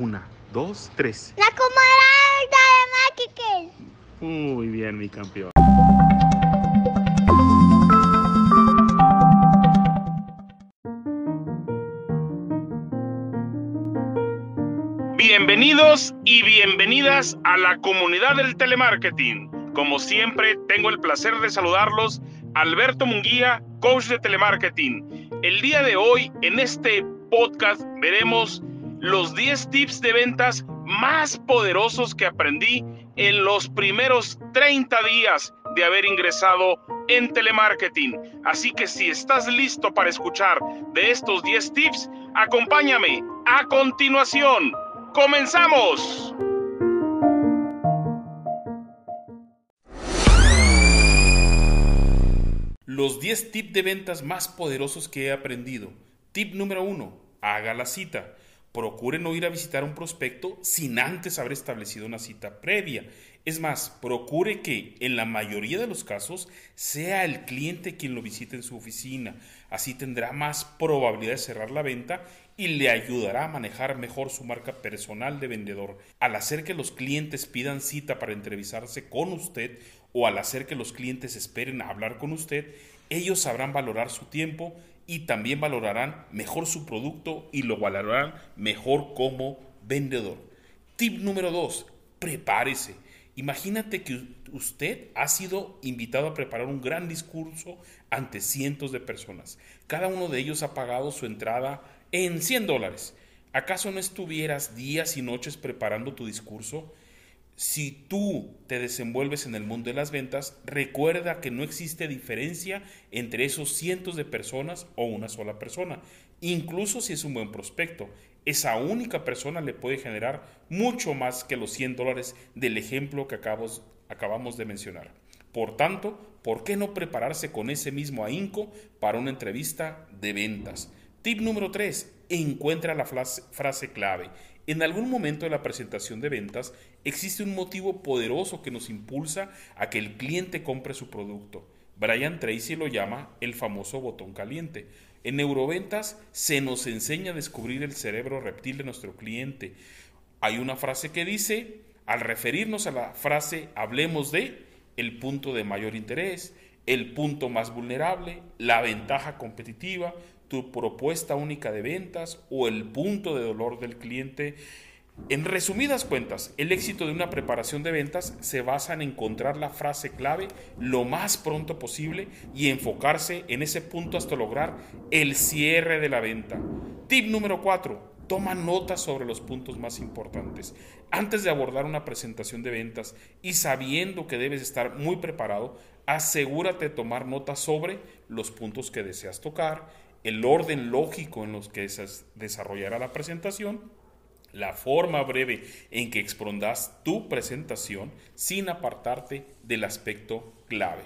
Una, dos, tres. La comarada de Máquiques. Muy bien, mi campeón. Bienvenidos y bienvenidas a la comunidad del telemarketing. Como siempre, tengo el placer de saludarlos. Alberto Munguía, coach de telemarketing. El día de hoy, en este podcast, veremos los 10 tips de ventas más poderosos que aprendí en los primeros 30 días de haber ingresado en telemarketing. Así que si estás listo para escuchar de estos 10 tips, acompáñame a continuación. ¡Comenzamos! Los 10 tips de ventas más poderosos que he aprendido. Tip número 1. Haga la cita. Procure no ir a visitar un prospecto sin antes haber establecido una cita previa. Es más, procure que en la mayoría de los casos sea el cliente quien lo visite en su oficina. Así tendrá más probabilidad de cerrar la venta y le ayudará a manejar mejor su marca personal de vendedor. Al hacer que los clientes pidan cita para entrevistarse con usted o al hacer que los clientes esperen a hablar con usted, ellos sabrán valorar su tiempo y también valorarán mejor su producto y lo valorarán mejor como vendedor. Tip número 2. Prepárese. Imagínate que usted ha sido invitado a preparar un gran discurso ante cientos de personas. Cada uno de ellos ha pagado su entrada en 100 dólares. ¿Acaso no estuvieras días y noches preparando tu discurso? Si tú te desenvuelves en el mundo de las ventas, recuerda que no existe diferencia entre esos cientos de personas o una sola persona. Incluso si es un buen prospecto, esa única persona le puede generar mucho más que los 100 dólares del ejemplo que acabamos, acabamos de mencionar. Por tanto, ¿por qué no prepararse con ese mismo ahínco para una entrevista de ventas? Tip número 3. Encuentra la frase, clave. En algún momento de la presentación de ventas existe un motivo poderoso que nos impulsa a que el cliente compre su producto. Brian Tracy lo llama el famoso botón caliente. En neuroventas se nos enseña a descubrir el cerebro reptil de nuestro cliente. Hay una frase que dice, al referirnos a la frase hablemos de el punto de mayor interés, el punto más vulnerable, la ventaja competitiva, tu propuesta única de ventas o el punto de dolor del cliente. En resumidas cuentas, el éxito de una preparación de ventas se basa en encontrar la frase clave lo más pronto posible y enfocarse en ese punto hasta lograr el cierre de la venta. Tip número 4. Toma notas sobre los puntos más importantes. Antes de abordar una presentación de ventas y sabiendo que debes estar muy preparado, asegúrate de tomar notas sobre los puntos que deseas tocar, el orden lógico en los que desarrollará la presentación, la forma breve en que expondrás tu presentación sin apartarte del aspecto clave.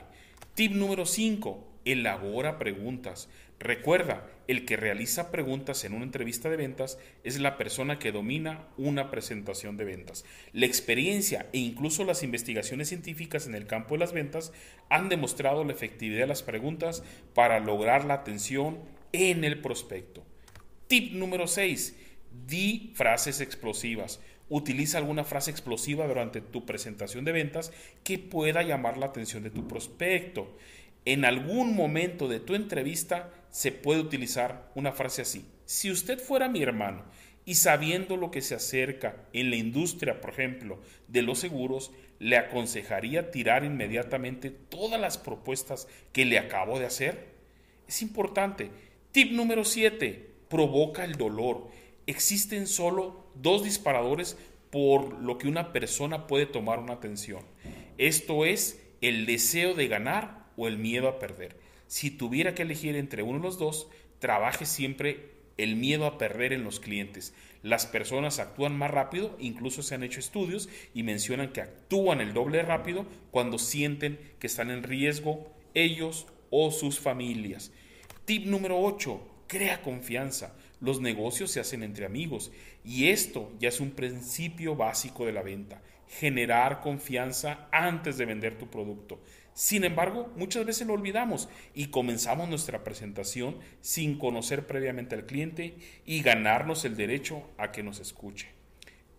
Tip número 5. Elabora preguntas. Recuerda, el que realiza preguntas en una entrevista de ventas es la persona que domina una presentación de ventas. La experiencia e incluso las investigaciones científicas en el campo de las ventas han demostrado la efectividad de las preguntas para lograr la atención en el prospecto. Tip número 6. Di frases explosivas. Utiliza alguna frase explosiva durante tu presentación de ventas que pueda llamar la atención de tu prospecto. En algún momento de tu entrevista se puede utilizar una frase así. Si usted fuera mi hermano y sabiendo lo que se acerca en la industria, por ejemplo, de los seguros, le aconsejaría tirar inmediatamente todas las propuestas que le acabo de hacer. Es importante Tip número 7. Provoca el dolor. Existen solo dos disparadores por lo que una persona puede tomar una atención. Esto es el deseo de ganar o el miedo a perder. Si tuviera que elegir entre uno de los dos, trabaje siempre el miedo a perder en los clientes. Las personas actúan más rápido, incluso se han hecho estudios y mencionan que actúan el doble rápido cuando sienten que están en riesgo ellos o sus familias. Tip número 8. Crea confianza. Los negocios se hacen entre amigos y esto ya es un principio básico de la venta. Generar confianza antes de vender tu producto. Sin embargo, muchas veces lo olvidamos y comenzamos nuestra presentación sin conocer previamente al cliente y ganarnos el derecho a que nos escuche.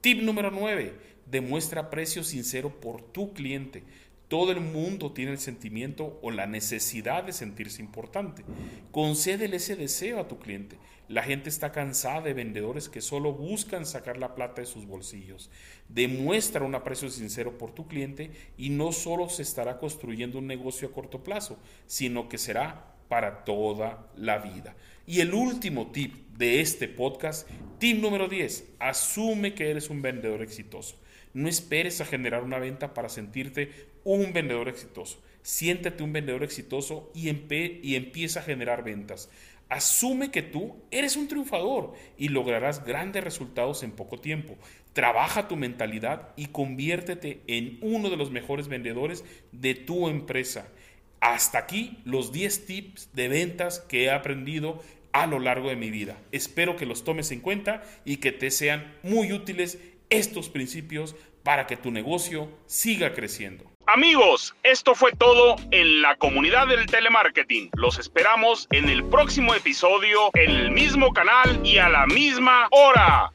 Tip número 9. Demuestra aprecio sincero por tu cliente. Todo el mundo tiene el sentimiento o la necesidad de sentirse importante. Concédele ese deseo a tu cliente. La gente está cansada de vendedores que solo buscan sacar la plata de sus bolsillos. Demuestra un aprecio sincero por tu cliente y no solo se estará construyendo un negocio a corto plazo, sino que será para toda la vida. Y el último tip de este podcast, tip número 10, asume que eres un vendedor exitoso. No esperes a generar una venta para sentirte un vendedor exitoso. Siéntate un vendedor exitoso y, y empieza a generar ventas. Asume que tú eres un triunfador y lograrás grandes resultados en poco tiempo. Trabaja tu mentalidad y conviértete en uno de los mejores vendedores de tu empresa. Hasta aquí los 10 tips de ventas que he aprendido a lo largo de mi vida. Espero que los tomes en cuenta y que te sean muy útiles estos principios para que tu negocio siga creciendo. Amigos, esto fue todo en la comunidad del telemarketing. Los esperamos en el próximo episodio, en el mismo canal y a la misma hora.